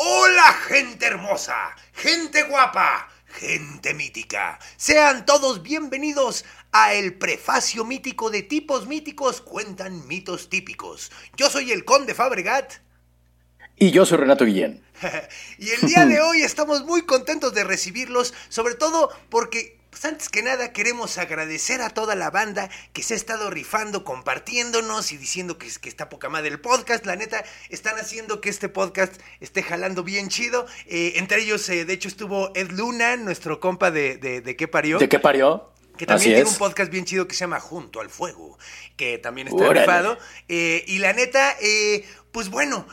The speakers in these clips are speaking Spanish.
Hola, gente hermosa, gente guapa, gente mítica. Sean todos bienvenidos a el prefacio mítico de tipos míticos cuentan mitos típicos. Yo soy el conde Fabregat. Y yo soy Renato Guillén. y el día de hoy estamos muy contentos de recibirlos, sobre todo porque pues antes que nada queremos agradecer a toda la banda que se ha estado rifando, compartiéndonos y diciendo que, que está poca madre el podcast. La neta, están haciendo que este podcast esté jalando bien chido. Eh, entre ellos, eh, de hecho, estuvo Ed Luna, nuestro compa de, de, de qué parió. ¿De qué parió? Que también Así tiene es. un podcast bien chido que se llama Junto al Fuego, que también está Órale. rifado. Eh, y la neta, pues bueno,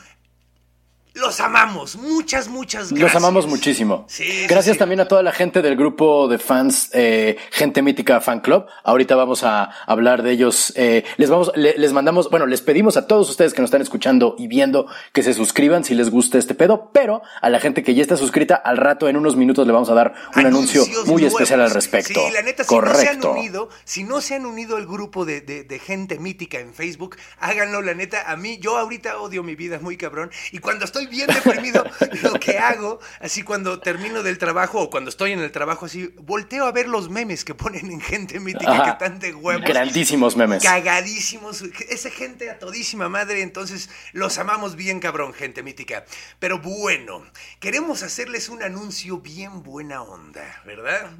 los amamos. Muchas, muchas gracias. Los amamos muchísimo. Sí, Gracias sí. también a toda la gente del grupo de fans eh, Gente Mítica Fan Club. Ahorita vamos a hablar de ellos. eh, les vamos, le- les mandamos, bueno, les pedimos a todos ustedes que nos están escuchando y viendo que se suscriban si les gusta este pedo, pero a la gente que ya está suscrita, al rato en unos minutos le vamos a dar un anuncio muy nuevos. especial al respecto. Sí, la neta, si no se han Correcto. unido, si no se han unido al grupo de, de- de gente mítica en Facebook, háganlo, la neta. A mí, yo ahorita odio mi vida muy cabrón. Y cuando estoy bien deprimido, lo que hago, así cuando termino del trabajo o cuando estoy en el trabajo, así, volteo a ver los memes que ponen en gente mítica Ajá. que están de huevos. Grandísimos memes. Cagadísimos, esa gente a todísima madre, entonces los amamos bien cabrón, gente mítica. Pero bueno, queremos hacerles un anuncio bien buena onda, ¿verdad?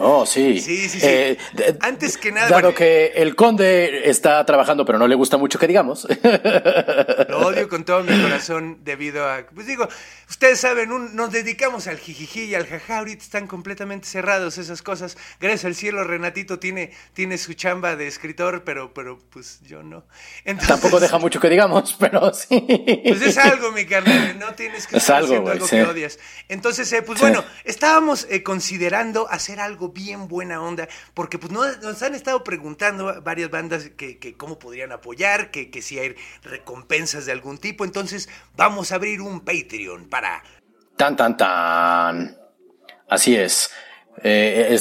Oh, sí. Sí, sí, sí. Eh, Antes que nada, Dado bueno. que el conde está trabajando, pero no le gusta mucho que digamos. Lo odio con todo mi corazón debido a, pues digo, ustedes saben, un- nos dedicamos al jijiji y al jaja, ahorita están completamente cerrados esas cosas. Gracias al cielo, Renatito tiene, tiene su chamba de escritor, pero, pero pues yo no. Entonces, Tampoco deja mucho que digamos, pero sí. Pues es algo, mi carnal, no tienes que Es estar algo, haciendo algo sí. que odias. Entonces, eh, pues Sí. bueno, estábamos eh, considerando hacer algo bien buena onda, porque pues no- nos han estado preguntando varias bandas que, que cómo podrían apoyar, que, que si hay recompensas de algún tipo. Entonces, vamos a abrir un Patreon para... Tan, tan, tan. Así es. Eh,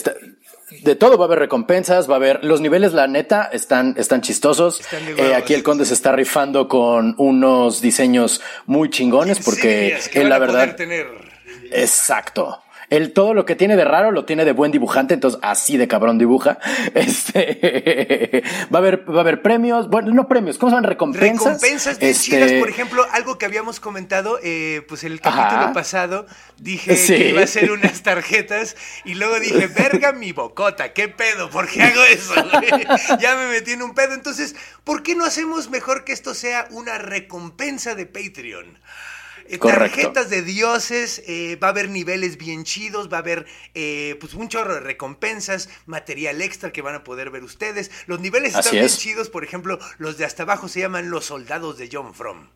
de todo va a haber recompensas, va a haber. Los niveles, la neta, están, están chistosos. Están Eh, aquí el conde se está rifando con unos diseños muy chingones porque Sí, es que él, van la verdad. tener... Exacto. Él todo lo que tiene de raro lo tiene de buen dibujante, entonces así de cabrón dibuja. Este va a haber, va a haber premios, bueno, no premios, ¿cómo se llaman? Recompensas. Recompensas bien Este, chidas, por ejemplo, algo que habíamos comentado, eh, pues el capítulo Ajá. pasado, dije Sí. que iba a ser unas tarjetas y luego dije, verga mi bocota, ¿qué pedo? ¿Por qué hago eso? ya me metí en un pedo, entonces, ¿por qué no hacemos mejor que esto sea una recompensa de Patreon? Eh, tarjetas de dioses, eh, va a haber niveles bien chidos, va a haber eh, pues un chorro de recompensas, material extra que van a poder ver ustedes. Los niveles Así están bien chidos, por ejemplo, los de hasta abajo se llaman los soldados de John Fromm.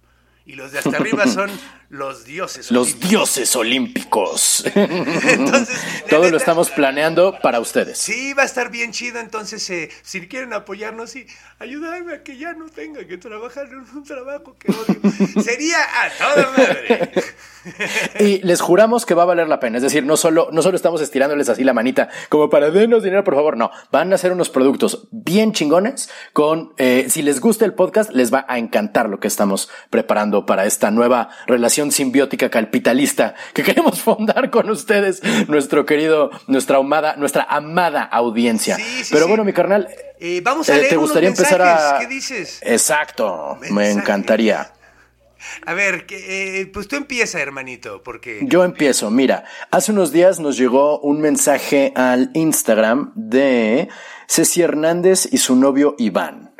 Y los de hasta arriba son los dioses. Los olímpicos. dioses olímpicos. Entonces, Todo neta, lo estamos planeando para ustedes. Sí, va a estar bien chido. Entonces, eh, si quieren apoyarnos, sí, ayudarme a que ya no tenga que trabajar en un trabajo que odio. Sería a toda madre. Y les juramos que va a valer la pena. Es decir, no solo, no solo estamos estirándoles así la manita como para denos dinero, por favor. No, van a hacer unos productos bien chingones con, eh, si les gusta el podcast, les va a encantar lo que estamos preparando para esta nueva relación simbiótica capitalista que queremos fundar con ustedes, nuestro querido, nuestra amada, nuestra amada audiencia. Sí, sí, Pero sí. bueno, mi carnal, Eh, vamos a eh, leer ¿te unos gustaría empezar a... ¿Qué dices? Exacto, me encantaría. A ver, eh, pues tú empieza, hermanito, porque... Yo empiezo. Mira, hace unos días nos llegó un mensaje al Instagram de Ceci Hernández y su novio Iván.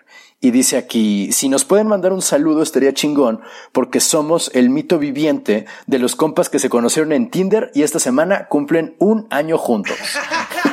Y dice aquí, si nos pueden mandar un saludo estaría chingón porque somos el mito viviente de los compas que se conocieron en Tinder y esta semana cumplen un año juntos.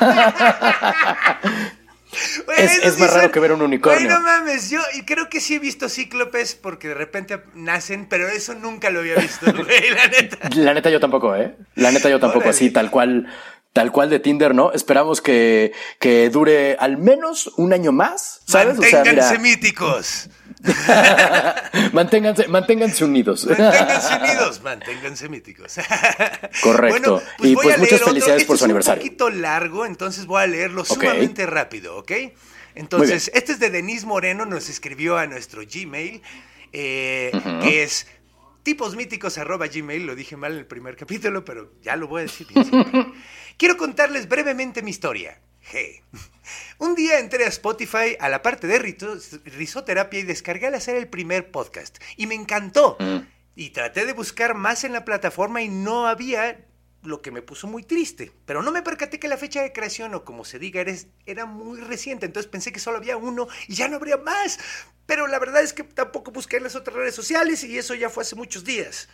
Es- más raro que ver un unicornio. Güey, no mames, yo y creo que sí he visto cíclopes porque de repente nacen, pero eso nunca lo había visto, güey, la neta. La neta yo tampoco, ¿eh? La neta yo tampoco, Órale. así, tal cual, tal cual de Tinder, ¿no? Esperamos que, que dure al menos un año más, ¿sabes? O sea, Manténganse mira, míticos. manténganse, manténganse unidos. Manténganse unidos, manténganse míticos. Correcto. Y, voy pues, muchas felicidades por Este su aniversario. Es un poquito largo, entonces voy a leerlo sumamente rápido, ¿ok? Entonces, este es de Denise Moreno, nos escribió a nuestro Gmail, eh, que es tiposmíticos arroba gmail, lo dije mal en el primer capítulo, pero ya lo voy a decir bien. Quiero contarles brevemente mi historia. G. Un día entré a Spotify a la parte de risoterapia y descargué al hacer el primer podcast. Y me encantó. Y traté de buscar más en la plataforma y no había lo que me puso muy triste. Pero no me percaté que la fecha de creación, o como se diga, era muy reciente. Entonces pensé que solo había uno y ya no habría más. Pero la verdad es que tampoco busqué en las otras redes sociales y eso ya fue hace muchos días.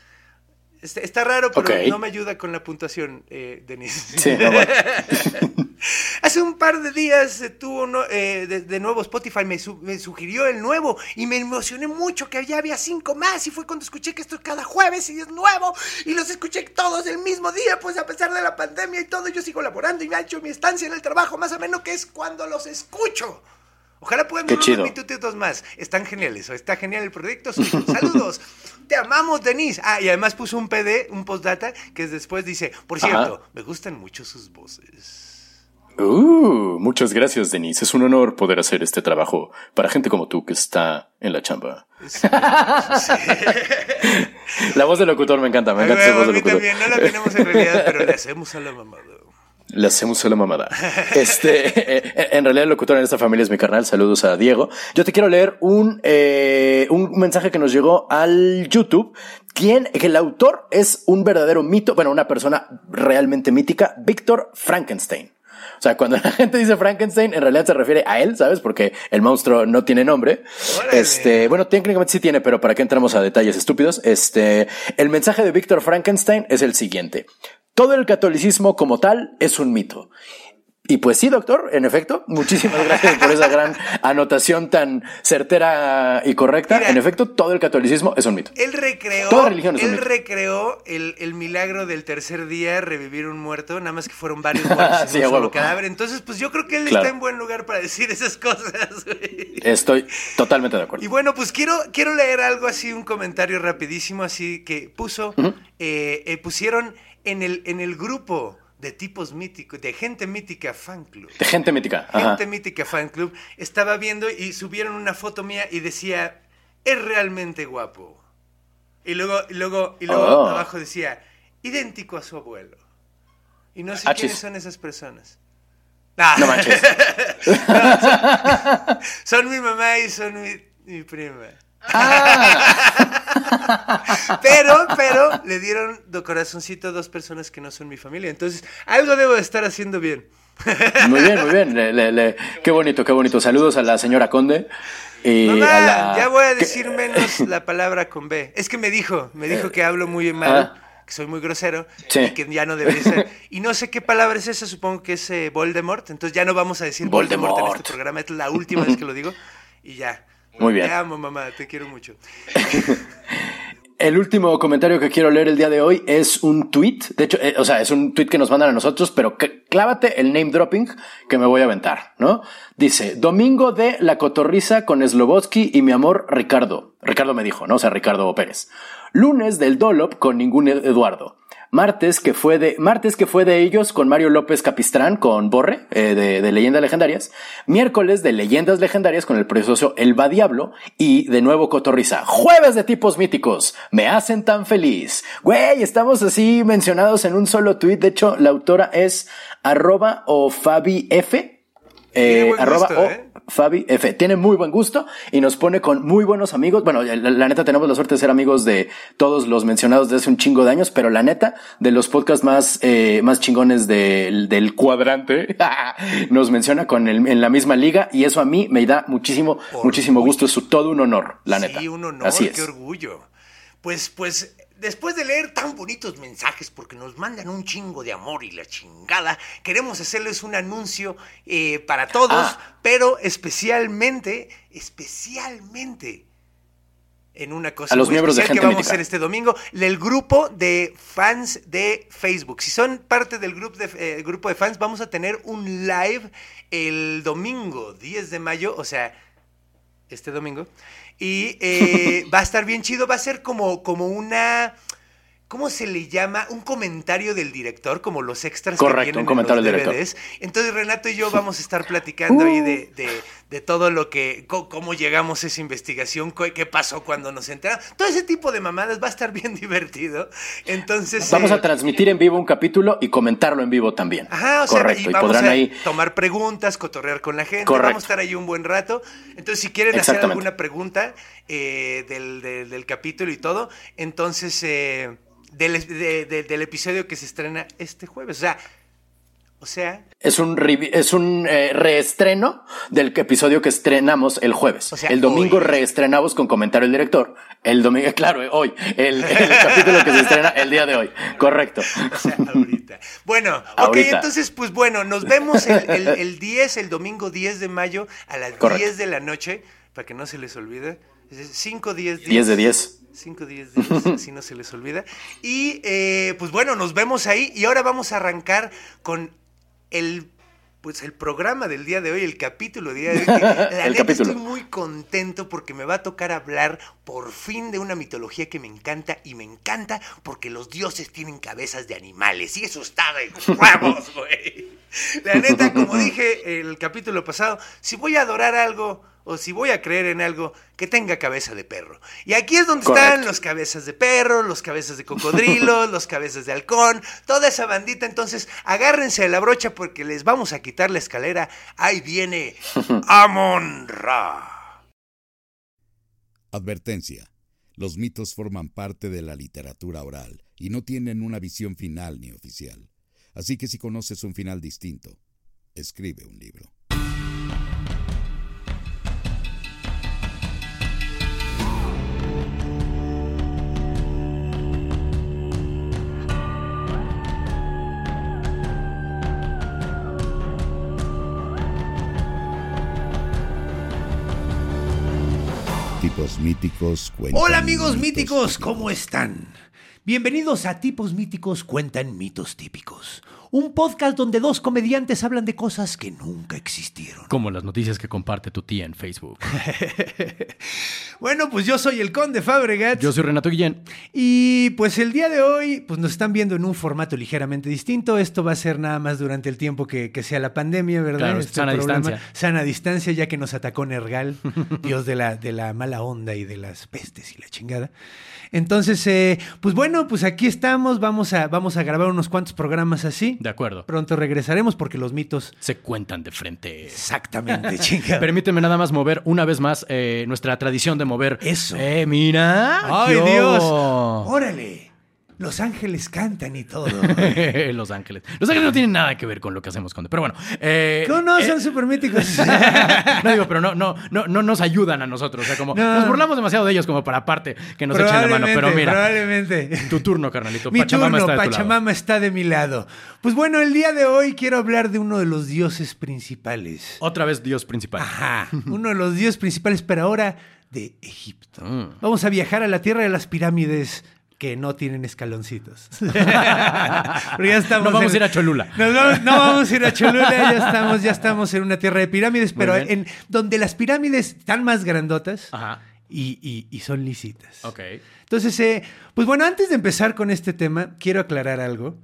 Está, está raro, pero no me ayuda con la puntuación, eh, Denise. Sí, no, bueno. Hace un par de días tuvo eh, de, de nuevo Spotify me, su- me sugirió el nuevo y me emocioné mucho que ya había cinco más y fue cuando escuché que esto es cada jueves y es nuevo y los escuché todos el mismo día pues a pesar de la pandemia y todo yo sigo laborando y me ha hecho mi estancia en el trabajo más o menos que es cuando los escucho. Ojalá puedan ver unos minutitos más. Están geniales. o Está genial el proyecto. Saludos. Te amamos, Denise. Ah, y además puso un PD, un postdata, que después dice, por Ajá. cierto, me gustan mucho sus voces. Uh, muchas gracias, Denise. Es un honor poder hacer este trabajo para gente como tú que está en la chamba. La voz del locutor me encanta, me encanta esa voz del locutor. también, no la tenemos en realidad, pero le hacemos a la mamada. Le hacemos a la mamada. Este, eh, en realidad el locutor en esta familia es mi carnal. Saludos a Diego. Yo te quiero leer un, eh, un mensaje que nos llegó al YouTube. Quien, que el autor es un verdadero mito, bueno, una persona realmente mítica, Víctor Frankenstein. O sea, cuando la gente dice Frankenstein, en realidad se refiere a él, ¿sabes? Porque el monstruo no tiene nombre. Órale. Este, bueno, técnicamente sí tiene, pero para qué entramos a detalles estúpidos. Este, el mensaje de Víctor Frankenstein es el siguiente. Todo el catolicismo como tal es un mito. Y pues sí, doctor, en efecto, muchísimas gracias por esa gran anotación tan certera y correcta. Mira. en efecto, todo el catolicismo es un mito. Él recreó, Toda religión es un él mito. recreó el, el milagro del tercer día, revivir un muerto, nada más que fueron varios muertos en Sí, un solo huevo. cadáver. Entonces, pues yo creo que él Claro. está en buen lugar para decir esas cosas, güey. Estoy totalmente de acuerdo. Y bueno, pues quiero, quiero leer algo así, un comentario rapidísimo, así que puso, eh, eh, pusieron en el, en el grupo de tipos míticos, de gente mítica fan club. De gente mítica. Ajá. Gente mítica fan club, estaba viendo y subieron una foto mía y decía, es realmente guapo. Y luego, y luego, y luego Oh. abajo decía, idéntico a su abuelo. Y no sé Achis. quiénes son esas personas. Ah. No manches. Son mi mamá y son mi, mi prima. Ah. pero, pero le dieron de corazoncito a dos personas que no son mi familia. Entonces, algo debo de estar haciendo bien. Muy bien, muy bien. Le- le- le- Qué bonito, qué bonito. Saludos a la señora Conde. Y Mamá, a la... ya voy a decir menos la palabra con B. Es que me dijo, me dijo que hablo muy mal, Ah. que soy muy grosero Sí. y que ya no debería ser. Y no sé qué palabra es esa, supongo que es eh, Voldemort. Entonces ya no vamos a decir Voldemort, en Voldemort. este programa. Es la última vez que lo digo y ya. Muy bien. Te amo, mamá, te quiero mucho. El último comentario que quiero leer el día de hoy es un tweet. De hecho, eh, o sea, es un tweet que nos mandan a nosotros, pero clávate el name dropping que me voy a aventar, ¿no? Dice, domingo de la cotorriza con Slobotsky y mi amor Ricardo. Ricardo me dijo, ¿no? O sea, Ricardo Pérez. Lunes del Dolop con ningún Ed- Eduardo. Martes que fue de, martes que fue de ellos con Mario López Capistrán, con Borre, eh, de, de Leyendas Legendarias. Miércoles de Leyendas Legendarias con el precioso Elba Diablo. Y de nuevo Cotorriza. Jueves de tipos míticos. Me hacen tan feliz. Güey, estamos así mencionados en un solo tweet. De hecho, la autora es arroba o Fabi F. Eh, arroba o ¿eh? Fabi F. Tiene muy buen gusto y nos pone con muy buenos amigos. Bueno, la, la neta tenemos la suerte de ser amigos de todos los mencionados de hace un chingo de años, pero la neta, de los podcasts más, eh, más chingones del, del cuadrante, nos menciona con el, en la misma liga y eso a mí me da muchísimo, muchísimo gusto. Es todo un honor, la neta. Sí, un honor, Así qué es. orgullo. pues, pues, después de leer tan bonitos mensajes, porque nos mandan un chingo de amor y la chingada, queremos hacerles un anuncio eh, para todos, Ah. pero especialmente, especialmente en una cosa A los muy miembros de que vamos a hacer este domingo, del grupo de fans de Facebook. Si son parte del grupo de, eh, grupo de fans, vamos a tener un live el domingo 10 de mayo, o sea, este domingo. Y eh, va a estar bien chido, va a ser como, como una... ¿Cómo se le llama? Un comentario del director, como los extras Correcto, que vienen un comentario en los del director. DVDs. Entonces Renato y yo vamos a estar platicando ahí de, de- de todo lo que, cómo llegamos a esa investigación, qué pasó cuando nos enteramos. Todo ese tipo de mamadas va a estar bien divertido. Entonces... Vamos eh, a transmitir en vivo un capítulo y comentarlo en vivo también. Ajá, o sea, Correcto, y y, vamos podrán a ahí. tomar preguntas, cotorrear con la gente, Correcto. vamos a estar ahí un buen rato. Entonces, si quieren hacer alguna pregunta eh, del, del- del capítulo y todo, entonces, eh, del, de- de- del episodio que se estrena este jueves. O sea, o sea, Es un, es un eh, reestreno del episodio que estrenamos el jueves. O sea, el domingo hoy. reestrenamos con comentario del director. El domingo, claro, eh, hoy. El, el capítulo que se estrena el día de hoy. Correcto. o sea, ahorita. Bueno, ok, Ahorita. entonces, pues bueno, nos vemos el, el- el 10, el domingo 10 de mayo a las Correcto. 10 de la noche, para que no se les olvide. 5, 10, 10 de 10. 5, 10 días, así no se les olvida. Y eh, pues bueno, nos vemos ahí y ahora vamos a arrancar con el pues el programa del día de hoy, el capítulo del día de hoy. que la El neta capítulo. estoy muy contento porque me va a tocar hablar por fin de una mitología que me encanta y me encanta porque los dioses tienen cabezas de animales y eso está de huevos, güey. La neta, como dije el capítulo pasado, si voy a adorar algo o si voy a creer en algo que tenga cabeza de perro. Y aquí es donde están los cabezas de perro, los cabezas de cocodrilo, los cabezas de halcón, toda esa bandita. Entonces, agárrense de la brocha porque les vamos a quitar la escalera. Ahí viene Amon Ra. Advertencia. Los mitos forman parte de la literatura oral y no tienen una visión final ni oficial. Así que si conoces un final distinto, escribe un libro. Tipos míticos cuentan Hola amigos míticos. ¿cómo están? Bienvenidos a Tipos Míticos Cuentan Mitos Típicos, un podcast donde dos comediantes hablan de cosas que nunca existieron. Como las noticias que comparte tu tía en Facebook. Bueno, pues yo soy el Conde Fabregat. Yo soy Renato Guillén. Y pues el día de hoy, pues nos están viendo en un formato ligeramente distinto. Esto va a ser nada más durante el tiempo que, que sea la pandemia, ¿verdad? Claro, Este sana distancia. Sana distancia, ya que nos atacó Nergal, dios de la, de la mala onda y de las pestes y la chingada. Entonces, eh, pues bueno, pues aquí estamos. Vamos a, vamos a grabar unos cuantos programas así. De acuerdo. Pronto regresaremos porque los mitos. Se cuentan de frente. Exactamente, chingada. Permíteme nada más mover una vez más eh, nuestra tradición de mover. Eso. Eh, mira. ¡Ay, ¿qué Dios! hubo? ¡Órale! Los ángeles cantan y todo. Los Ángeles. Los Ángeles no tienen nada que ver con lo que hacemos con. Pero bueno. eh, ¿Cómo no? eh, Son súper míticos. no digo, pero no, no, no, no nos ayudan a nosotros. O sea, como No. nos burlamos demasiado de ellos como para aparte que nos echen la mano. Pero mira, Probablemente. tu turno, carnalito. Mi Pachamama turno, está de tu lado. Pachamama está de mi lado. Pues bueno, el día de hoy quiero hablar de uno de los dioses principales. Otra vez Dios principal. Ajá, uno de los dioses principales, pero ahora de Egipto. Mm. Vamos a viajar a la tierra de las pirámides que no tienen escaloncitos. Ya estamos No vamos en- a ir a Cholula. Vamos- no vamos a ir a Cholula, ya estamos, ya estamos en una tierra de pirámides, pero en donde las pirámides están más grandotas Ajá. y, y- y son lisitas. Ok. Entonces, eh, pues bueno, antes de empezar con este tema, quiero aclarar algo.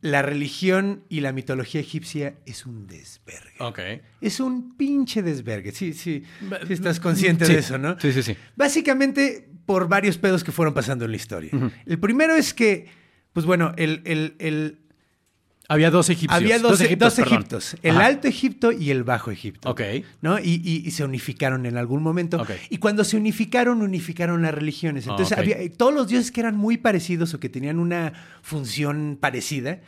La religión y la mitología egipcia es un desvergue. Ok. Es un pinche desvergue. Sí, sí. sí estás consciente Sí. de eso, ¿no? Sí, sí, sí. Básicamente por varios pedos que fueron pasando en la historia. El primero es que, pues bueno, el, el- el- Había dos egipcios. había dos, egiptos. dos. Egiptos. El Ajá. Alto Egipto y el Bajo Egipto. Ok. ¿no? Y, y- y se unificaron en algún momento. Y cuando se unificaron, unificaron las religiones. Entonces, Ok. había, todos los dioses que eran muy parecidos o que tenían una función parecida,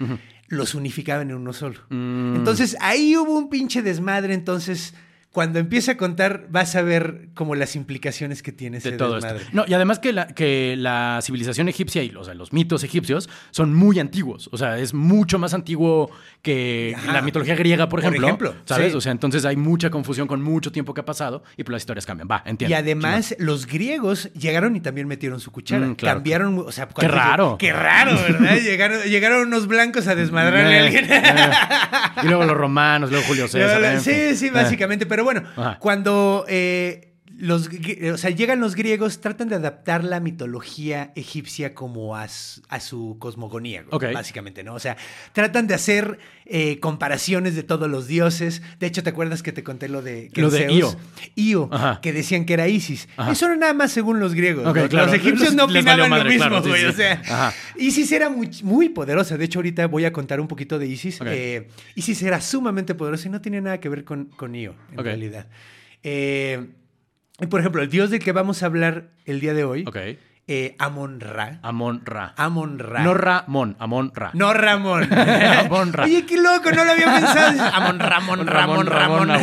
los unificaban en uno solo. Mm. Entonces, ahí hubo un pinche desmadre. Entonces, cuando empiece a contar, vas a ver como las implicaciones que tiene ese de todo desmadre. esto. No, y además que la, que la civilización egipcia y o sea, los mitos egipcios son muy antiguos. O sea, es mucho más antiguo que Ajá. la mitología griega, por Por ejemplo. ejemplo, ¿Sabes? sí. O sea, entonces hay mucha confusión con mucho tiempo que ha pasado y pues las historias cambian. Va, entiendo. Y además, los griegos llegaron y también metieron su cuchara. Mm, claro. Cambiaron, o sea, Qué raro. Qué raro, ¿verdad? llegaron, llegaron unos blancos a desmadrarle a alguien. y luego los romanos, luego Julio César. sí, sí, Eh. básicamente. Pero bueno, Ajá. cuando eh, los, o sea, llegan los griegos, tratan de adaptar la mitología egipcia como a, su- a su cosmogonía, básicamente, ¿no? O sea, tratan de hacer eh, comparaciones de todos los dioses. De hecho, ¿te acuerdas que te conté lo de que Lo de Zeus- Io. Io, Ajá. que decían que era Isis. Ajá. Eso era nada más según los griegos. Los, claro. los egipcios no opinaban madre, lo mismo, claro, güey. sí. O sea, Ajá. Isis era muy, muy poderosa. De hecho, ahorita voy a contar un poquito de Isis. Eh, Isis era sumamente poderosa y no tiene nada que ver con, con Io, en realidad. Eh, por ejemplo, el dios del que vamos a hablar el día de hoy, Ok. Eh, Amon Ra. Amon Ra. Amon Ra. No Ramón, Amon Ra. No Ramón. Amon Ra. Oye, qué loco, no lo había pensado. Amon Ramón, Ramón, Ramón. huevo.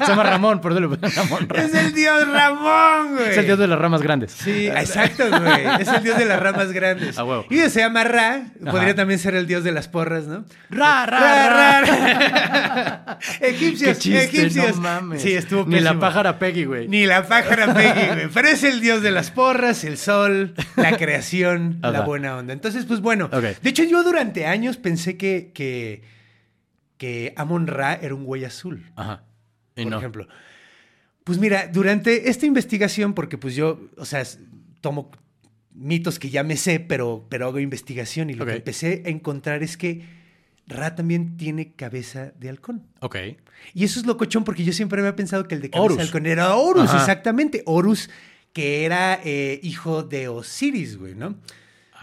Se llama Ramón, pusieron Ramón Ra. es el dios Ramón, güey. Es el dios de las ramas grandes. Sí, exacto, güey. Es el dios de las ramas grandes. A huevo. Y se llama Ra. Podría Ajá. también ser el dios de las porras, ¿no? Ra, ra, Ra, ra. ra. egipcios, Qué chiste, egipcios. no mames. Sí, estuvo Ni la pésimo. pájara Peggy, güey. Ni la pájara Peggy, güey. Pero es el dios de las porras, el sol, la creación, la buena onda. Entonces, pues bueno. De hecho, yo durante años pensé que, que, que Amon Ra era un güey azul, Ajá. Y por no. ejemplo. Pues mira, durante esta investigación, porque pues yo, o sea, tomo mitos que ya me sé, pero, pero hago investigación y lo que empecé a encontrar es que Ra también tiene cabeza de halcón. Ok. Y eso es locochón porque yo siempre había pensado que el de cabeza Horus. de halcón era Horus, Ajá. exactamente. Horus, que era eh, hijo de Osiris, güey, ¿no?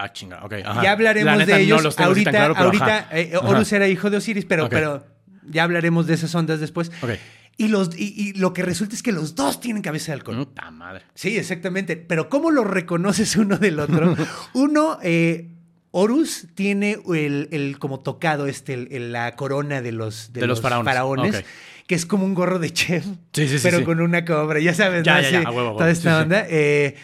Ah, chinga. Ok. Ajá. Ya hablaremos de no ellos. los tengo ahorita, claro, ahorita eh. Horus era hijo de Osiris, pero, pero ya hablaremos de esas ondas después. Ok. Y, los, y, y lo que resulta es que los dos tienen cabeza de halcón. Puta madre. Sí, exactamente. Pero ¿cómo lo reconoces uno del otro? Uno, eh, Horus tiene el, el como tocado, este, el- el- la corona de los, De los faraones. Que es como un gorro de chef, Sí, sí, sí, pero sí. con una cobra, ya sabes, Ya, toda esta onda. Eh,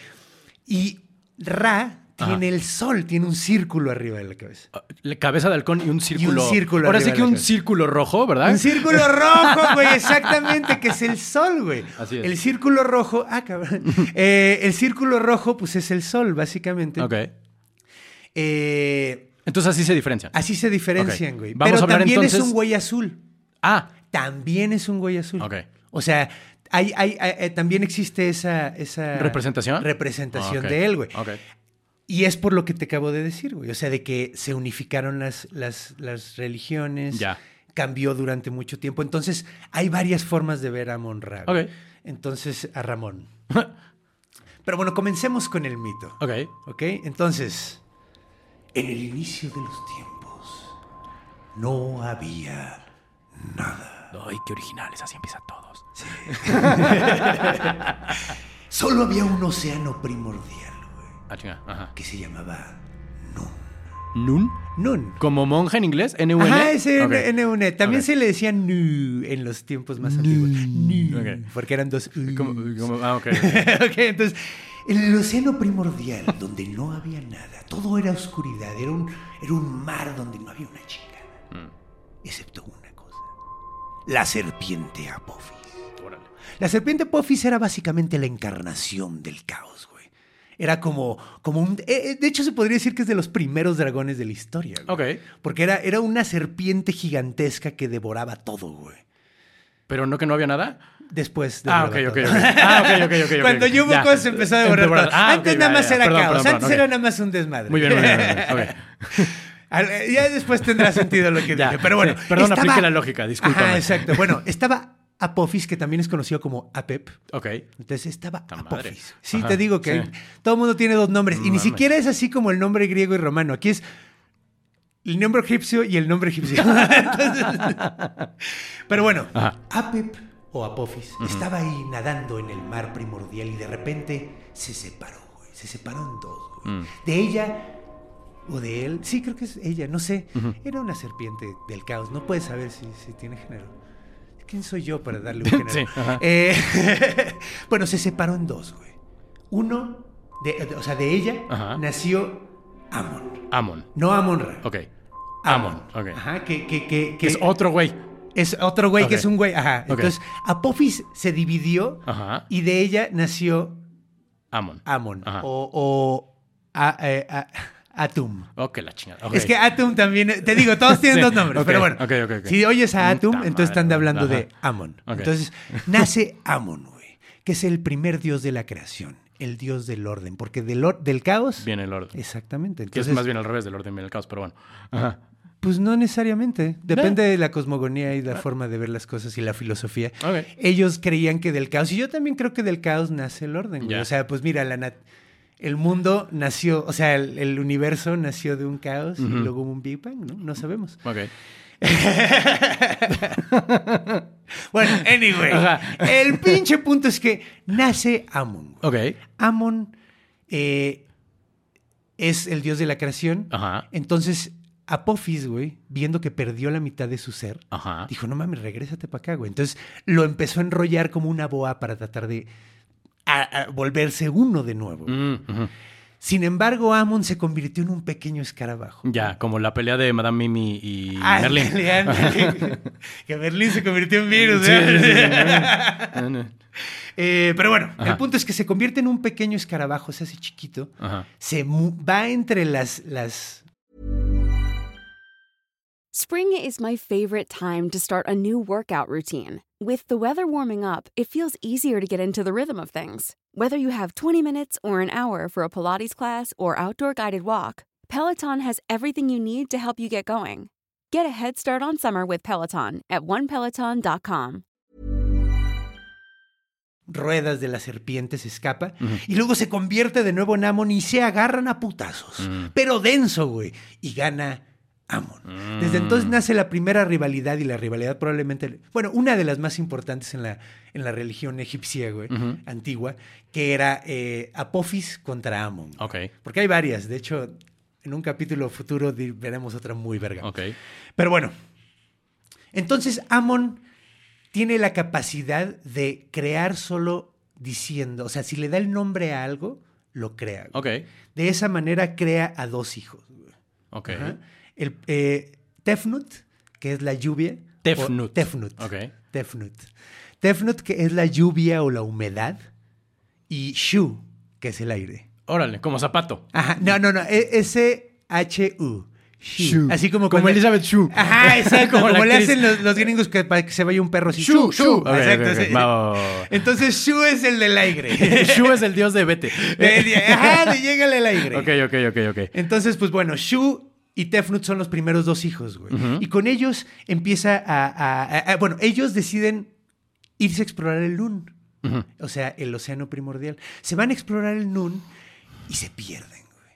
y Ra Ajá. tiene el sol, tiene un círculo arriba de la cabeza. Ah, La cabeza de halcón y un círculo. círculo Ahora sí que un cabeza. círculo rojo, ¿verdad? Un círculo rojo, güey, exactamente, que es el sol, güey. Así es. El círculo rojo, ah, cabrón. Eh, el círculo rojo, pues es el sol, básicamente. Ok. Eh, Entonces así se diferencian. así se diferencian, güey. Pero a hablar también es un güey azul. Ah, También es un güey azul. O sea, hay, hay- hay- eh, también existe esa, esa ¿Representación? representación de él, güey. Y es por lo que te acabo de decir, güey. O sea, de que se unificaron las, las, las religiones. Ya. Cambió durante mucho tiempo. Entonces, hay varias formas de ver a Amon Ra. güey. Ok. Entonces, a Ramón. Pero bueno, comencemos con el mito. Ok. ¿Ok? Entonces, en el inicio de los tiempos, no había nada. Ay, qué originales, así empiezan todos. Solo había un océano primordial, güey, Ah, chinga. Ajá. que se llamaba ¿Nun? Nun. ¿Como monja en inglés? ¿N-U-N? Ajá, ese Ok. N-U-N. También se le decía Nu en los tiempos más antiguos. Nu. Ok. Porque eran dos como- ah, ok. ok, entonces, en el océano primordial, donde no había nada, todo era oscuridad, era un, era un mar donde no había una chica, Mm. excepto una la serpiente Apophis. Órale. La serpiente Apophis era básicamente la encarnación del caos, güey. Era como, como un... eh, eh, de hecho, se podría decir que es de los primeros dragones de la historia. güey. Ok. Porque era, era una serpiente gigantesca que devoraba todo, güey. ¿Pero no que no había nada? Después de Ah, ok, ok, ok. Ah, ok, ok, ok. Cuando yo Ya. cosas empezó a devorar todo. Ah, Antes nada más ya. era Perdón, caos. perdón, Antes era nada más un desmadre. Muy bien, muy bien, muy bien. Al- ya después tendrá sentido lo que Ya, dije. Pero bueno. sí. Perdón, aplique la lógica, discúlpame. Ajá, exacto. Bueno, estaba Apophis, que también es conocido como Apep. Ok. Entonces estaba Ta madre. Apophis. Sí, Ajá, te digo que sí. todo el mundo tiene dos nombres. y ni siquiera es así como el nombre griego y romano. Aquí es el nombre egipcio y el nombre egipcio. Entonces, pero bueno, Ajá. Apep o Apophis estaba ahí nadando en el mar primordial y de repente se separó, güey. Se separó en dos, güey. Mm. De ella o de él. Sí, creo que es ella, no sé. Era una serpiente del caos. No puedes saber si, si tiene género. ¿Quién soy yo para darle un género? Sí. Eh, bueno, se separó en dos, güey. Uno, de, de- o sea, de ella Ajá. nació Amon. Amon. No Amon Ra. Ok. Amon. Ok. Ajá, que, que, que, Que es otro güey. es otro güey que es un güey. Ajá. Entonces, Apophis se dividió Ajá. y de ella nació Amon. Amon. Ajá. O, o a- eh, a- Atum. Ok, la chingada. Es que Atum también, te digo, todos tienen Sí, dos nombres, pero bueno. ok, ok, ok. Si oyes a Atum, entonces están hablando ajá. de Amon. Entonces, nace Amon, güey, que es el primer dios de la creación, el dios del orden, porque del, or- del caos... Viene el orden. Exactamente. que es Entonces, más bien al revés del orden viene el caos, pero bueno. Ajá. Pues no necesariamente. Depende de la cosmogonía y la forma de ver las cosas y la filosofía. Ellos creían que del caos, y yo también creo que del caos nace el orden. güey. O sea, pues mira, la el mundo nació, o sea, el, el universo nació de un caos y luego hubo un Big Bang, ¿no? No sabemos. Ok. Bueno, anyway, Ajá. el pinche punto es que nace Amon. güey. Ok. Amon eh, es el dios de la creación. Ajá. Entonces, Apophis, güey, viendo que perdió la mitad de su ser, Ajá. dijo, no mames, regrésate para acá, güey. Entonces lo empezó a enrollar como una boa para tratar de a- a volverse uno de nuevo. Mm. Sin embargo, Amon se convirtió en un pequeño escarabajo. Ya, como la pelea de Madame Mimi y Ah, Merlin. que Merlin se convirtió en virus. Sí, ¿eh? Eh, pero bueno, el punto es que se convierte en un pequeño escarabajo, se hace chiquito, Ajá. se va entre las, las Spring is my favorite time to start a new workout routine. With the weather warming up, it feels easier to get into the rhythm of things. Whether you have 20 minutes or an hour for a Pilates class or outdoor guided walk, Peloton has everything you need to help you get going. Get a head start on summer with Peloton at onepeloton.com. ruedas de la serpiente se escapa y luego se convierte de nuevo en Amon y se agarran a putazos. Pero denso, güey. Y gana Amon. Desde entonces nace la primera rivalidad y la rivalidad probablemente, bueno, una de las más importantes en la, en la religión egipcia, güey, antigua, que era eh, Apophis contra Amon. güey. Ok. Porque hay varias. De hecho, en un capítulo futuro veremos otra muy verga. Ok. Pero bueno, entonces Amon tiene la capacidad de crear solo diciendo, o sea, si le da el nombre a algo, lo crea. güey. Ok. De esa manera crea a dos hijos. güey. Ok. Ajá. El eh, Tefnut, que es la lluvia. Tefnut. o- Tefnut. Ok. Tefnut. Tefnut, que es la lluvia o la humedad. Y Shu, que es el aire. Órale, como zapato. Ajá, no, no, no, e- S-H-U. Shu. Shu. Así como Como cuando- Elizabeth Shue. Ajá, exacto. Como como le hacen los, los gringos que, para que se vaya un perro así. Shu, Shu, Shu. Shu. Ok, ok, Exacto. ok. sí. Va, va, va, va. Entonces Shu es el del aire. Shu es el dios de Vete. De- de- Ajá, de llégale al aire. Ok, ok, ok, ok. Entonces, pues bueno, Shu y Tefnut son los primeros dos hijos, güey. Y con ellos empieza a, a- a- a- Bueno, ellos deciden irse a explorar el Nun. O sea, el océano primordial. Se van a explorar el Nun y se pierden, güey.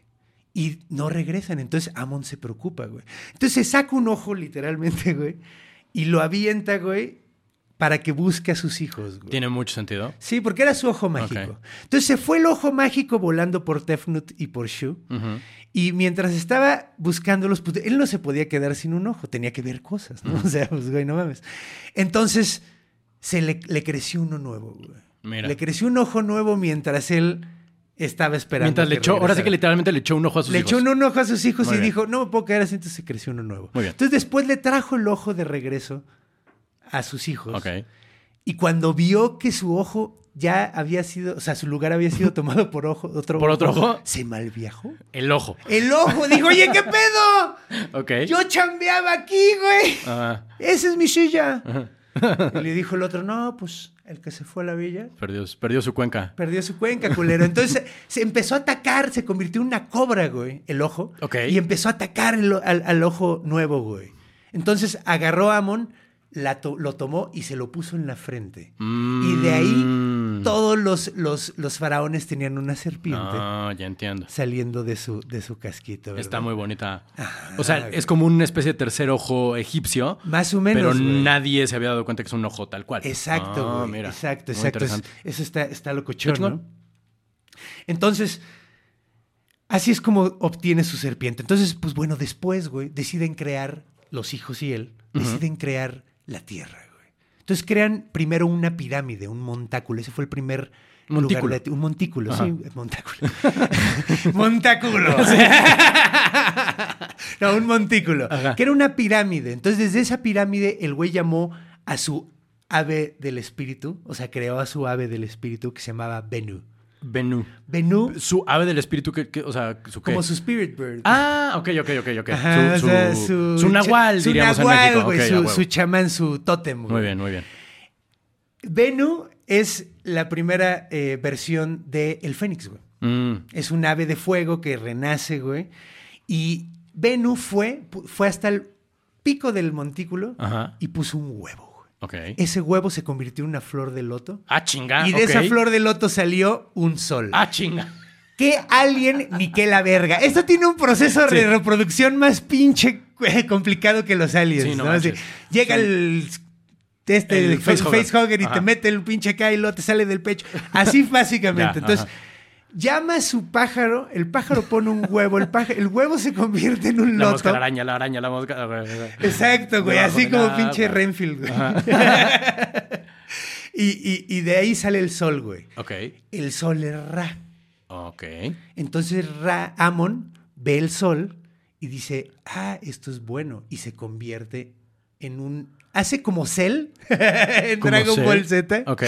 Y no regresan. Entonces Amon se preocupa, güey. Entonces se saca un ojo, literalmente, güey. Y lo avienta, güey, para que busque a sus hijos, güey. Tiene mucho sentido. Sí, porque era su ojo mágico. Ok. Entonces se fue el ojo mágico volando por Tefnut y por Shu. Ujú. Y mientras estaba buscándolos, pues él no se podía quedar sin un ojo, tenía que ver cosas, ¿no? O sea, pues güey, no mames. Entonces se le, le creció uno nuevo, güey. Mira. Le creció un ojo nuevo mientras él estaba esperando. Mientras le echó, ahora sí que literalmente le echó un ojo a sus Le hijos. echó un, ojo a sus hijos Muy y bien. dijo, no me puedo quedar así, entonces se creció uno nuevo. Muy bien. Entonces después le trajo el ojo de regreso a sus hijos. Ok. Y cuando vio que su ojo ya había sido, o sea, su lugar había sido tomado por ojo, otro, ¿Por otro ojo? se malviajó. El ojo. El ojo dijo, oye, ¿qué pedo? Ok. Yo chambeaba aquí, güey. Ah, Esa es mi silla. Y le dijo el otro, no, pues el que se fue a la villa perdió, perdió su cuenca. perdió su cuenca, culero. Entonces se empezó a atacar, se convirtió en una cobra, güey, el ojo. Ok. Y empezó a atacar el- al, al ojo nuevo, güey. Entonces agarró a Amon, la to- lo tomó y se lo puso en la frente. Y de ahí Mm. todos los, los, los faraones tenían una serpiente Ah, ya entiendo. saliendo de su, de su casquito. ¿verdad? Está muy bonita. Ajá, o sea, es como una especie de tercer ojo egipcio. Más o menos. pero nadie se había dado cuenta que es un ojo tal cual. Exacto, Ah, güey. mira. Exacto, exacto. Es- eso está, está locochón. ¿no? Entonces, así es como obtiene su serpiente. Entonces, pues bueno, después, güey, deciden crear, los hijos y él, deciden crear la tierra, güey. Entonces crean primero una pirámide, un montáculo. Ese fue el primer Montículo. lugar de- un montículo, Ajá. sí, montáculo. montáculo. no, un montículo. Ajá. Que era una pirámide. Entonces, desde esa pirámide, el güey llamó a su ave del espíritu, o sea, creó a su ave del espíritu que se llamaba Bennu. Benú. Bennu, Su ave del espíritu, que, que- o sea, su qué? como su spirit bird. Ah, ok, ok, ok, ok. Ajá, su, o sea, su, su nahual, su diríamos nahual, en México. güey, Ok, su, su chamán, su tótem. güey. Muy bien, muy bien. Bennu es la primera eh, versión de el Fénix, güey. Mm, Es un ave de fuego que renace, güey. Y Bennu fue, fue hasta el pico del montículo Ajá. y puso un huevo, güey. ok. Ese huevo se convirtió en una flor de loto. Ah, chinga. y de esa flor de loto salió un sol. Ah, chinga. ¿Qué alien ni qué la verga? Esto tiene un proceso de reproducción más pinche eh, complicado que los aliens. Sí, no ¿no? Así, llega Sí. el. Este, El el face- facehugger. y te mete el pinche acá y luego te sale del pecho. Así básicamente. Ya, Entonces, ajá. Llama a su pájaro, el pájaro pone un huevo, el, pájaro, el huevo se convierte en un La loto. mosca, la araña, la araña, la mosca. Exacto, güey, así como pinche Renfield, güey. y, y- y de ahí sale el sol, güey. Ok. El sol es Ra. Ok. Entonces Ra Amon ve el sol y dice, ah, esto es bueno. Y se convierte en un... Hace como Cell en ¿Como Dragon Cell? Ball Z. Ok.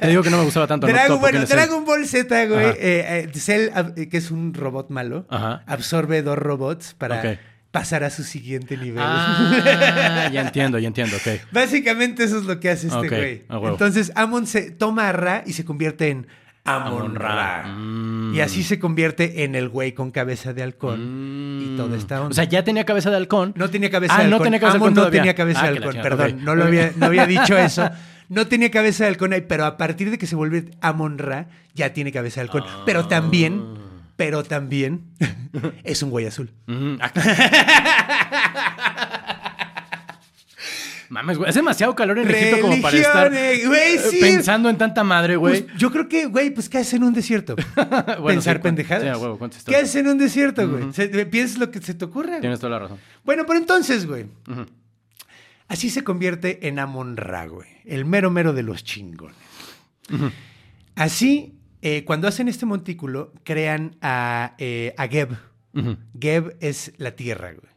Te digo que no me gustaba tanto. no Dragon, topo bueno. Dragon Ball Z, güey. Eh, eh, Cell, ab- eh, que es un robot malo, Ajá. absorbe dos robots para pasar a su siguiente nivel. Ah, ya entiendo, ya entiendo. Ok. Básicamente eso es lo que hace este güey. Entonces Amon se toma a Ra y se convierte en Amon Ra. Mm. Y así se convierte en el güey con cabeza de halcón. Y toda esta onda. Mm. O sea, ya tenía cabeza de halcón. no tenía cabeza Ah, de halcón. no tenía cabeza de Amon halcón no tenía cabeza Ah, de halcón, chingada, perdón. No, lo había, no había dicho eso. No tenía cabeza de halcón ahí, pero a partir de que se vuelve Amon Ra, ya tiene cabeza de halcón. Ah. Pero también, pero también es un güey azul. Ujú. Ah. Mames, güey. Es demasiado calor en Egipto como para estar Religiones, güey, eh, sí. pensando en tanta madre, güey. Pues, yo creo que, güey, pues ¿qué haces en un desierto? Bueno, Pensar sí, pendejadas. sí, ¿Qué haces en un desierto, güey? Se- Piensas lo que se te ocurra. Tienes toda la razón. Bueno, pero entonces, güey. Así se convierte en Amon Ra, güey. El mero mero de los chingones. Así, eh, cuando hacen este montículo, crean a, eh, a Geb. Geb es la tierra, güey.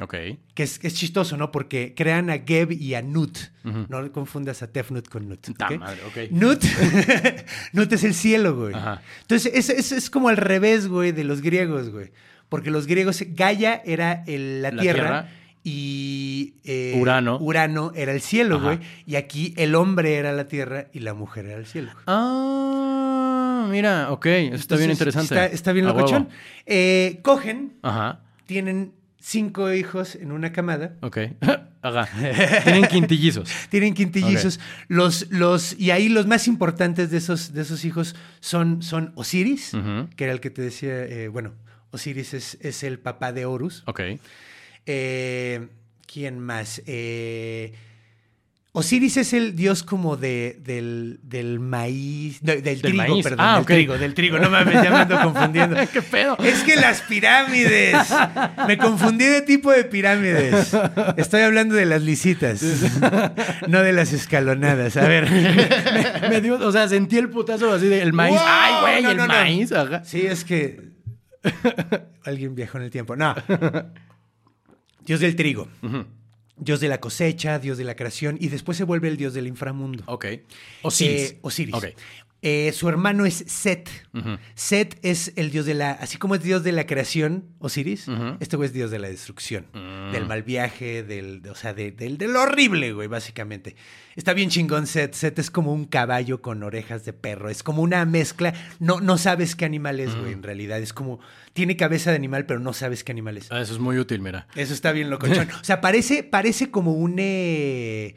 Ok. Que es, es chistoso, ¿no? Porque crean a Geb y a Nut. Ujú. No confundas a Tefnut con Nut. Madre, ok. Nut, Nut es el cielo, güey. Ajá. Entonces, es, es, es como al revés, güey, de los griegos, güey. Porque los griegos, Gaia era el- la, La tierra, tierra. y eh, Urano. Urano era el cielo, Ajá. güey. Y aquí el hombre era la tierra y la mujer era el cielo. güey. Ah, mira, ok. Eso está bien interesante. Está, está bien A huevo. locochón. Eh, cogen, Ajá. tienen cinco hijos en una camada. Ok. Ajá. Tienen quintillizos. Tienen quintillizos. Los, los, y ahí los más importantes de esos, de esos hijos son, son Osiris, que era el que te decía, eh, bueno, Osiris es, es el papá de Horus. Ok. Eh, ¿Quién más? Eh, Osiris es el dios como de, del, del maíz, no, del, trigo, maíz. perdón, Ah, del trigo, del trigo, no mames, ya me ando confundiendo. ¿Qué pedo? Es que las pirámides. Me confundí de tipo de pirámides. Estoy hablando de las lisitas, no de las escalonadas. A ver. me, me dio, o sea, sentí el putazo así de el maíz. ¡Wow! Ay, güey, No, el no, maíz. Ajá. Sí, es que alguien viajó en el tiempo. No. Dios del trigo. Dios de la cosecha, Dios de la creación y después se vuelve el Dios del inframundo. Ok. Osiris. Eh, Osiris. Ok. Eh, su hermano es Set. Set es el dios de la. Así como es dios de la creación, Osiris, este güey es dios de la destrucción. Mm. Del mal viaje, del. de- o sea, de, del, del horrible, güey, básicamente. Está bien chingón Set. Set es como un caballo con orejas de perro. Es como una mezcla. No, no sabes qué animal es, Mm. güey, en realidad. Es como. Tiene cabeza de animal, pero no sabes qué animal es. Ah, Eso es muy útil, mira. Eso está bien locochón. O sea, parece, parece como un. eh,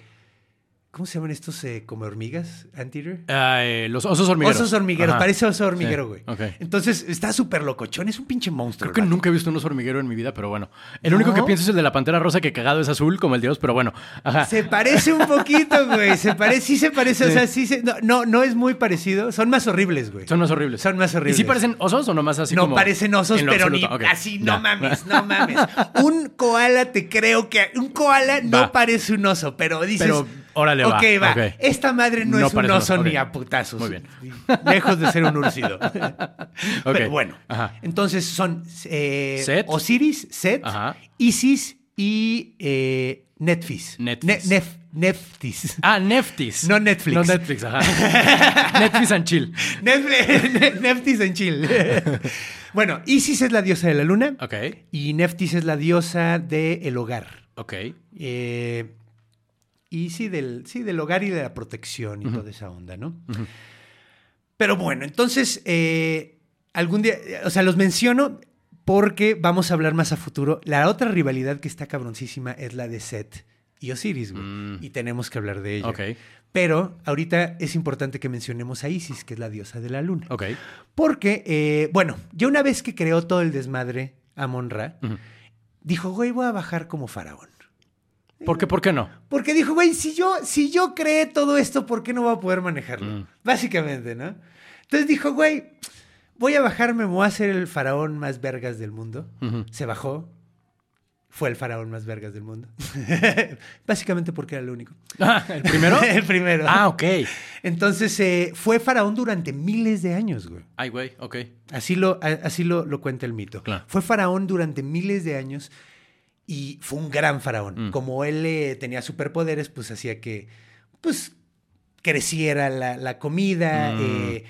¿Cómo se llaman estos eh, como hormigas? ¿Anteater? Ah, eh, los osos hormigueros. Osos hormigueros, Ajá. parece oso hormiguero, güey. ok. Entonces está súper locochón, es un pinche monstruo. Creo que nunca he visto un oso hormiguero en mi vida, pero bueno. El ¿No? único que pienso es el de la pantera rosa que cagado es azul, como el dios, pero bueno. Ajá. Se parece un poquito, güey. Se parece, sí se parece, o Sí. sea, sí se. No, no, no es muy parecido. Son más horribles, güey. Son más horribles. Son más horribles. ¿Y sí parecen osos o nomás así no como parecen osos, pero absoluto? ni Ok. así, no mames, no mames. Un koala te creo que un koala no parece un oso, pero dices, Pero Órale, va. Ok, va. Esta madre no, No es un oso ni a putazos. Muy bien. Lejos de ser un urcido. Ok. Pero bueno, Ajá. entonces son eh, Set. Osiris, Set, Ajá. Isis y eh, Netfis. Netfis. Ne- Nef- Neftis. Ah, Neftis. No Netflix. No Netflix, ajá. Netflix and chill. Nef- Ne- Neftis en Chill. bueno, Isis es la diosa de la luna Ok, y Neftis es la diosa del hogar. ok. Eh, y sí del, sí, del hogar y de la protección y toda esa onda, ¿no? Pero bueno, entonces, eh, algún día, o sea, los menciono porque vamos a hablar más a futuro. La otra rivalidad que está cabroncísima es la de Set y Osiris, güey. Mm. Y tenemos que hablar de ella. Pero ahorita es importante que mencionemos a Isis, que es la diosa de la luna. Porque, eh, bueno, ya una vez que creó todo el desmadre Amon Ra, Ujú. dijo, güey, voy a bajar como faraón. ¿Por qué, por qué no? Porque dijo, güey, si yo, si yo creé todo esto, ¿por qué no voy a poder manejarlo? Mm. Básicamente, ¿no? Entonces dijo, güey, voy a bajarme, me voy a ser el faraón más vergas del mundo. Ujú. Se bajó. Fue el faraón más vergas del mundo. Básicamente porque era el único. Ah, ¿El primero? el primero. Ah, ok. Entonces eh, fue faraón durante miles de años, güey. Ay, güey, ok. Así lo, así lo, lo cuenta el mito. Claro. Fue faraón durante miles de años y fue un gran faraón. Mm. Como él eh, tenía superpoderes, pues hacía que pues creciera la, la comida. Mm. eh,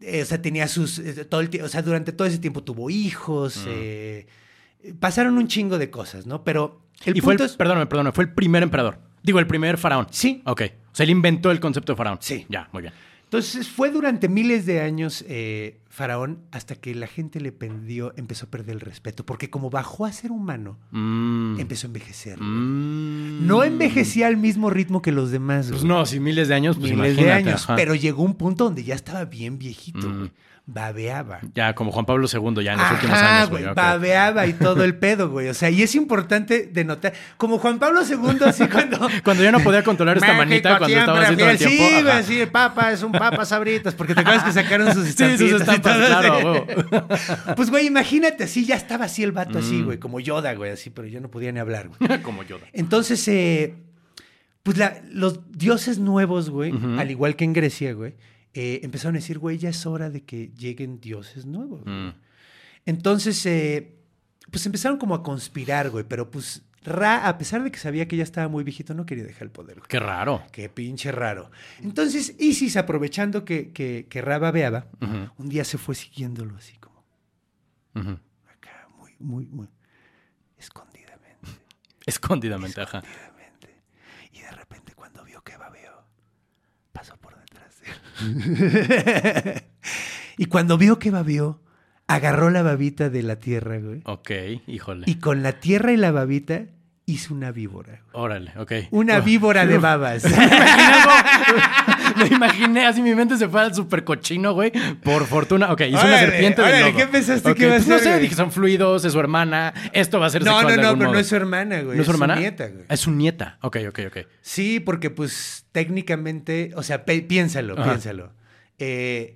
eh, o sea, tenía sus. todo el o sea, durante todo ese tiempo tuvo hijos. Mm. pasaron un chingo de cosas, ¿no? Pero el y fue el, es. perdóname, perdóname, fue el primer emperador. Digo, el primer faraón. Sí. Ok. O sea, él inventó el concepto de faraón. Sí. Ya, muy bien. Entonces fue durante miles de años faraón hasta que la gente le perdió, empezó a perder el respeto. Porque como bajó a ser humano, Mm. empezó a envejecer. Mm. No envejecía al mismo ritmo que los demás. Pues güey. no, si miles de años, pues Miles de años. ajá. Pero llegó un punto donde ya estaba bien viejito, Mm. Babeaba. Ya, como Juan Pablo II, ya en los últimos años, güey. Babeaba y todo el pedo, güey. O sea, y es importante de notar. Como Juan Pablo II, así cuando. Cuando ya no podía controlar esta manita, cuando estaba así todo el tiempo. Sí, güey, sí, papa es un papa sabritas, porque te acuerdas que sacaron sus Sí, estampitas. sus y estampas, claro, sí. Pues, güey, imagínate, así ya estaba así el vato, así, Mm. güey, como Yoda, güey, así, pero yo no podía ni hablar, güey. como Yoda. Entonces, eh, pues la- los dioses nuevos, güey, Ujú. al igual que en Grecia, güey, eh, empezaron a decir, güey, ya es hora de que lleguen dioses nuevos. Mm. Entonces, eh, pues empezaron como a conspirar, güey, pero pues Ra, a pesar de que sabía que ya estaba muy viejito, no quería dejar el poder. güey. Qué raro. Qué pinche raro. Entonces, Isis, aprovechando que, que, que Ra babeaba, un día se fue siguiéndolo así como acá, muy, muy, muy escondidamente. Escondidamente, ajá. escondidamente. Y de repente cuando vio que babeó, pasó por detrás de él. y cuando vio que babeó, agarró la babita de la tierra, güey. Ok, híjole. Y con la tierra y la babita hizo una víbora. güey. Órale, ok. Una víbora de babas. Me imaginé así, mi mente se fue al super cochino, güey. Por fortuna. Ok, hizo una serpiente de lodo. ¿qué pensaste que iba a pues No ser, sé, güey? dije, son fluidos, es su hermana. Esto va a ser no, sexual no, no, algún pero no es su hermana, güey. ¿No es su hermana? nieta, güey. Es su nieta. Ok, ok, ok. Sí, porque pues técnicamente, o sea, piénsalo, Ajá. piénsalo. Eh,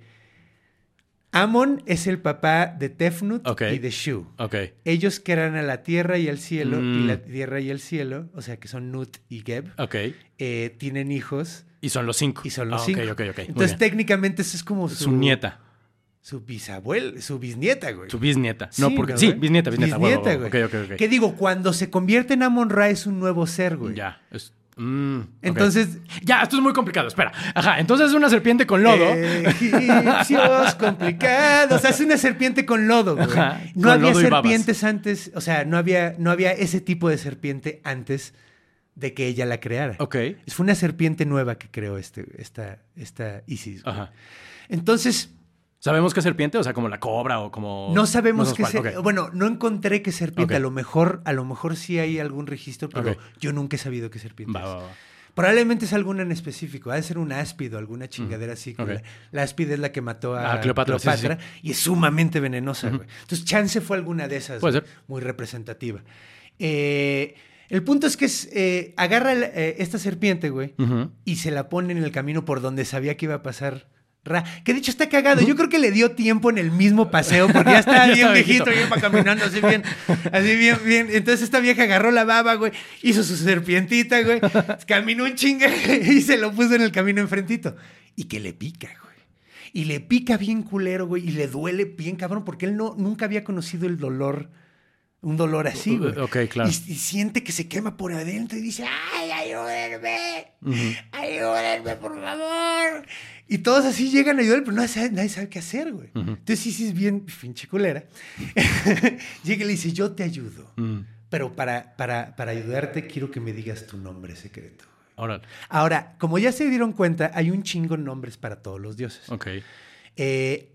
Amon es el papá de Tefnut y de Shu. Ok. Ellos que eran a la tierra y al cielo, y Mm. la tierra y el cielo, o sea, que son Nut y Geb, Ok. eh, tienen hijos Y son los cinco. y son los Ah, cinco. Ok, ok, ok. Muy Entonces, técnicamente, eso es como su, Su nieta. Su bisabuela, su bisnieta, güey. Su bisnieta. Sí, no, porque. ¿no, Sí, güey? bisnieta, bisnieta. Bisnieta, huevo. güey. Ok, ok, ok. Que digo, cuando se convierte en Amon Ra es un nuevo ser, güey. Ya. es- mm. Entonces, Ya, esto es muy complicado. Espera. Ajá. Entonces es una serpiente con lodo. Egipcios complicados. O sea, es una serpiente con lodo, güey. Ajá, No había serpientes antes, o sea, no había, no había ese tipo de serpiente antes de que ella la creara. Ok. Fue una serpiente nueva que creó este, esta, esta Isis. güey. Ajá. Entonces, ¿Sabemos qué serpiente? O sea, como la cobra o como. no sabemos no qué cuál. ser- Ok. Bueno, no encontré qué serpiente. A lo mejor, a lo mejor sí hay algún registro, pero yo nunca he sabido qué serpiente Va, es. va, va. Probablemente es alguna en específico. Ha de ser un áspido, alguna chingadera así. La, la áspide es la que mató a, Ah, Cleopatra, sí, sí, sí. y es sumamente venenosa. Entonces, chance fue alguna de esas. Puede ser. Muy representativa. Eh, el punto es que es, eh, agarra el- eh, esta serpiente, güey, y se la pone en el camino por donde sabía que iba a pasar Ra, que de hecho está cagado. Yo creo que le dio tiempo en el mismo paseo porque ya estaba bien viejito. bien para caminando así bien, así bien, bien. Entonces esta vieja agarró la baba, güey, hizo su serpientita, güey, caminó un chinga y se lo puso en el camino enfrentito. Y que le pica, güey. Y le pica bien culero, güey, y le duele bien cabrón porque él no, nunca había conocido el dolor. Un dolor así, güey. Ok, claro. Y, y siente que se quema por adentro y dice, ¡ay, ayúdenme! ¡Ayúdenme, por favor! Y todos así llegan a ayudar, pero nadie sabe, nadie sabe qué hacer, güey. Entonces, sí, sí, es bien pinche culera. Llega y le dice, yo te ayudo. Pero para, para, para ayudarte quiero que me digas tu nombre secreto. Órale. Ahora, como ya se dieron cuenta, hay un chingo de nombres para todos los dioses. Ok. Eh,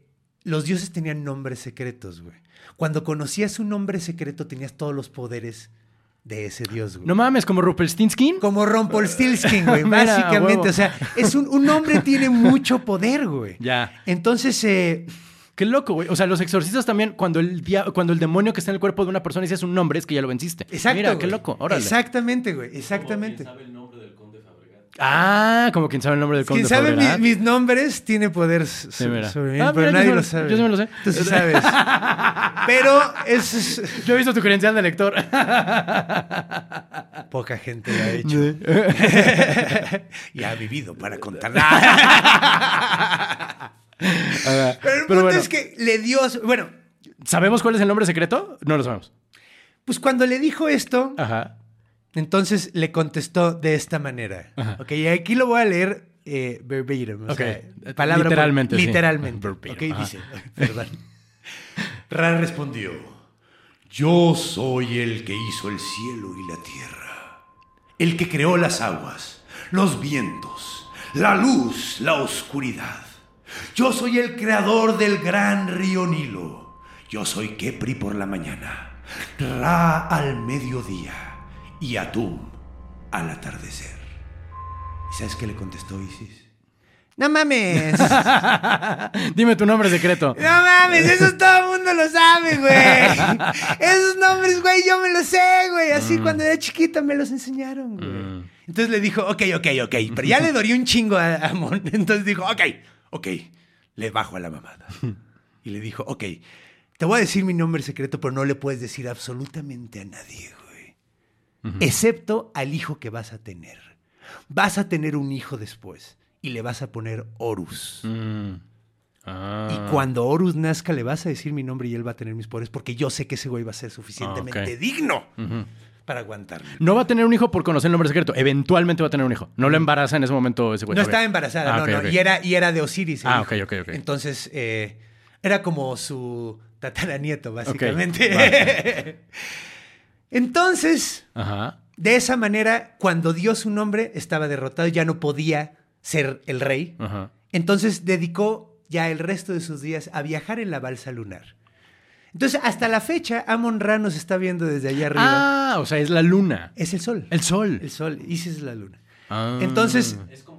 los dioses tenían nombres secretos, güey. Cuando conocías un nombre secreto, tenías todos los poderes de ese dios, güey. No mames, como Rumpelstiltskin. Como Rumpelstiltskin, güey, básicamente. O sea, es un, un hombre tiene mucho poder, güey. Ya. Entonces, eh, Qué loco, güey. O sea, los exorcistas también, cuando el, dia- cuando el demonio que está en el cuerpo de una persona dice un nombre, es que ya lo venciste. exacto. Mira, güey. qué loco. Órale. Exactamente, güey, exactamente. Ah, como quien sabe el nombre del conde Quien sabe mi- mis nombres tiene poder Sí, sobre mí, Ah, pero mira, nadie lo sabe. yo sí me lo sé. Tú sí sabes. pero es, Yo he visto tu credencial de lector. poca gente lo ha hecho. y ha vivido para contar. pero el Pero punto bueno. es que le dio... Bueno, ¿Sabemos cuál es el nombre secreto? No lo sabemos. pues cuando le dijo esto, Ajá. Entonces le contestó de esta manera. Ajá. Ok, y aquí lo voy a leer eh, verbatim. o sea, palabra por- Literalmente, sí. Literalmente. Verbatim, Ok, ajá. dice. Perdón. Ra respondió: Yo soy el que hizo el cielo y la tierra, el que creó las aguas, los vientos, la luz, la oscuridad. Yo soy el creador del gran río Nilo. Yo soy Kepri por la mañana, Ra al mediodía y Atum al atardecer. ¿Y sabes qué le contestó Isis? No mames. Dime tu nombre secreto. No mames, eso todo el mundo lo sabe, güey. Esos nombres, güey, yo me los sé, güey. Así cuando era chiquita me los enseñaron, güey. Entonces le dijo, ok, ok, ok. Pero ya le dolió un chingo a, a Mon. Entonces dijo, ok, ok. Le bajo a la mamada. Y le dijo, ok, te voy a decir mi nombre secreto, pero no le puedes decir absolutamente a nadie, güey. Excepto al hijo que vas a tener. Vas a tener un hijo después. Y le vas a poner Horus. Mm. Ah. Y cuando Horus nazca, le vas a decir mi nombre y él va a tener mis poderes, porque yo sé que ese güey va a ser suficientemente Ah, digno para aguantarme. No va a tener un hijo por conocer el nombre secreto. Eventualmente va a tener un hijo. No lo embaraza en ese momento ese güey. No estaba embarazada, Ah, no, no. Y, era, y era de Osiris. el Ah, hijo. ok, ok, ok. Entonces, eh, era como su tataranieto, básicamente. Entonces, Ajá. de esa manera, cuando dio su nombre, estaba derrotado, ya no podía ser el rey. Ajá. Entonces dedicó ya el resto de sus días a viajar en la balsa lunar. Entonces, hasta la fecha, Amon Ra nos está viendo desde allá arriba. Ah, o sea, es la luna. Es el sol. El sol. El sol. Isis es la luna. Ah. Entonces. Como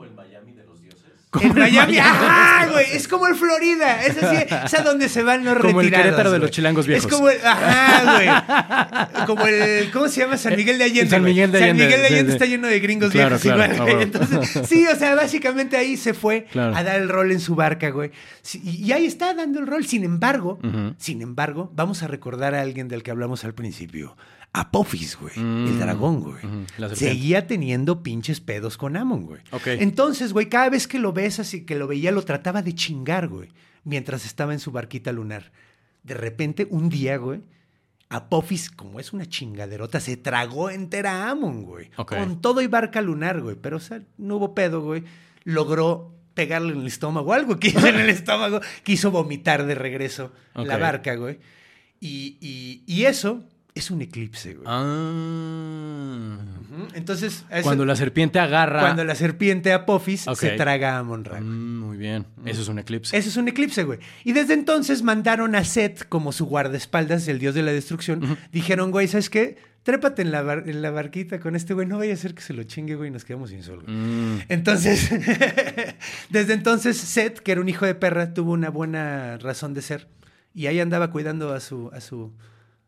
En el Miami. ¡Ajá, güey! Es como el Florida. Es así. Es a donde se van los Como el retirados. Querétaro de los chilangos viejos. Es como el. Ajá, güey. Como el. ¿Cómo se llama? San Miguel de Allende. San. Miguel de San Allende, Miguel de sí, Allende sí. está lleno de gringos Claro, viejos claro, igual. Entonces, sí, o sea, básicamente ahí se fue a dar el rol en su barca, güey. Y, ahí está dando el rol. Sin embargo, sin embargo, vamos a recordar a alguien del que hablamos al principio. Apophis, güey. Mm. El dragón, güey. Seguía teniendo pinches pedos con Amon, güey. Ok. Entonces, güey, cada vez que lo ves así, que lo veía, lo trataba de chingar, güey. Mientras estaba en su barquita lunar. De repente, un día, güey, Apophis, como es una chingaderota, se tragó entera a Amon, güey. Ok. Con todo y barca lunar, güey. Pero, o sea, no hubo pedo, güey. Logró pegarle en el estómago, algo que hizo en el estómago, quiso vomitar de regreso la barca, güey. Y, y- y eso es un eclipse, güey. Ah. Entonces, eso- Cuando la serpiente agarra. cuando la serpiente Apophis Ok. se traga a Amon Ra. Mm, muy bien. Eso es un eclipse. Ese es un eclipse, güey. Y desde entonces mandaron a Set como su guardaespaldas, el dios de la destrucción. Dijeron, güey, ¿sabes qué? Trépate en la, bar- en la barquita con este güey. No vaya a ser que se lo chingue, güey, y nos quedamos sin sol, güey. Mm. Entonces, desde entonces, Set, que era un hijo de perra, tuvo una buena razón de ser. Y ahí andaba cuidando a su, a su,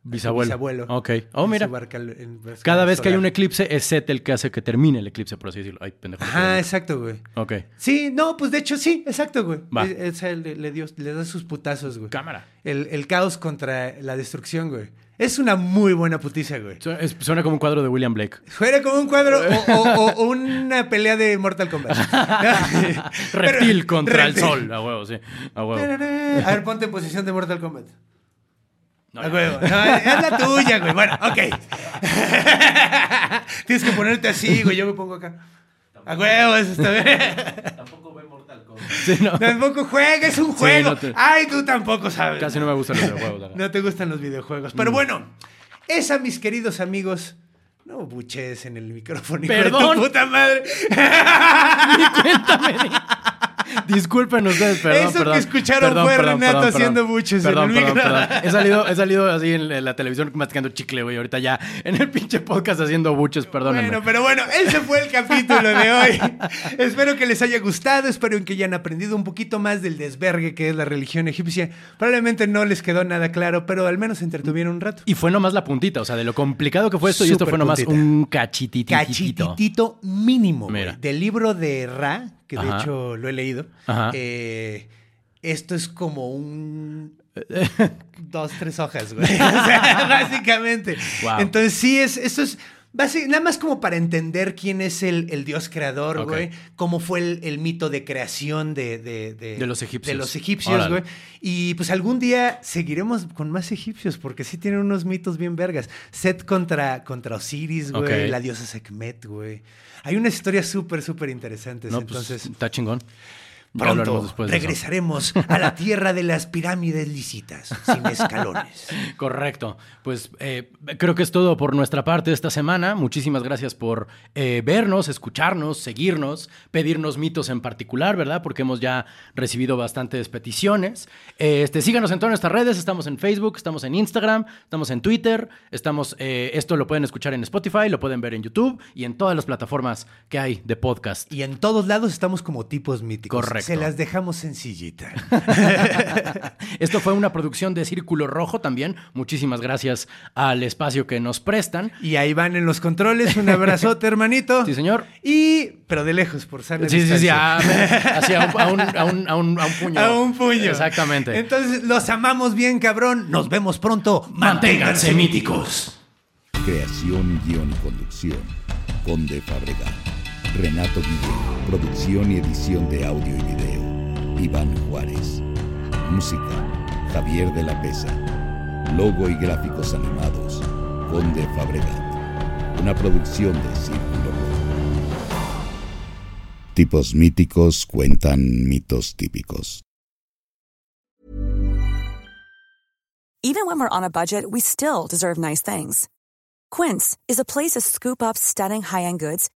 Bisabuelo. Bisabuelo. Ok. Oh, mira. barca- en Cada vez que hay un eclipse, es Set el que hace que termine el eclipse, por así decirlo. Ay, pendejo. Ajá, exacto, güey. Ok. Sí, no, pues de hecho sí, exacto, güey. Va. Es- le, le dio, le da sus putazos, güey. Cámara. El, el caos contra la destrucción, güey. Es una muy buena putiza, güey. Suena, es- suena como un cuadro de William Blake. Fuera como un cuadro o, o- o una pelea de Mortal Kombat. Reptil Pero- contra reptil. el sol. A huevo, sí. A huevo. A ver, ponte en posición de Mortal Kombat. No, A huevo. No, es la tuya, güey. Bueno, ok. Tienes que ponerte así, güey. Yo me pongo acá. A huevo, eso está bien. Sí, no. Tampoco juega, es un Sí, juego. no te- Ay, tú tampoco sabes. Casi no me gustan los videojuegos. la verdad. No te gustan los videojuegos. Mm. Pero bueno, esa, mis queridos amigos. No buches en el micrófono. hijo de Perdón. tu puta madre. Cuéntame. Di- Disculpen ustedes, perdón. Eso que perdón. escucharon Perdón, fue perdón, Renato haciendo buches en el micro. He salido, he salido así en la, la televisión masticando chicle, güey. Ahorita ya en el pinche podcast haciendo buches, perdónenme. Bueno, pero bueno, ese fue el capítulo de hoy. espero que les haya gustado, espero que hayan aprendido un poquito más del desvergue que es la religión egipcia. Probablemente no les quedó nada claro, pero al menos se entretuvieron un rato. Y fue nomás la puntita, o sea, de lo complicado que fue esto, y esto fue nomás puntita. un cachititito. Cachititito mínimo, güey. Del libro de Ra, que de Ajá. hecho lo he leído. Eh, esto es como un... dos, tres hojas, güey. O sea, básicamente. Wow. Entonces sí, es, esto es... basi- Nada más como para entender quién es el, el dios creador, güey. Cómo fue el, el mito de creación de, de, De los egipcios. De los egipcios, güey. Y pues algún día seguiremos con más egipcios, porque sí tienen unos mitos bien vergas. Set contra, contra Osiris, güey. La diosa Sekhmet, güey. Hay unas historias súper, súper interesantes. No, pues, Entonces, está chingón. Pronto regresaremos a la tierra de las pirámides lisitas, sin escalones. Correcto. Pues eh, creo que es todo por nuestra parte esta semana. Muchísimas gracias por eh, vernos, escucharnos, seguirnos, pedirnos mitos en particular, ¿verdad? Porque hemos ya recibido bastantes peticiones. Eh, Este, síganos en todas nuestras redes. Estamos en Facebook, estamos en Instagram, estamos en Twitter. Estamos, eh, esto lo pueden escuchar en Spotify, lo pueden ver en YouTube y en todas las plataformas que hay de podcast. Y en todos lados estamos como tipos míticos. Correcto. Se las dejamos sencillita. Esto fue una producción de Círculo Rojo también. Muchísimas gracias al espacio que nos prestan. Y ahí van en los controles. Un abrazote, hermanito. Sí, señor. Y, pero de lejos, por sana Sí, sí, sí, distancia. a, así a, un, a, un, a, un, a un- a un puño. A un puño. Exactamente. Entonces, los amamos bien, cabrón. Nos vemos pronto. Manténganse míticos. Creación, guion y conducción. Conde Fabregat. Renato Guillén. Producción y edición de audio y video. Iván Juárez. Música. Javier de la Pesa. Logo y gráficos animados. Conde Fabregat. Una producción de Círculo. Tipos míticos cuentan mitos típicos. Even when we're on a budget, we still deserve nice things. Quince is a place to scoop up stunning high-end goods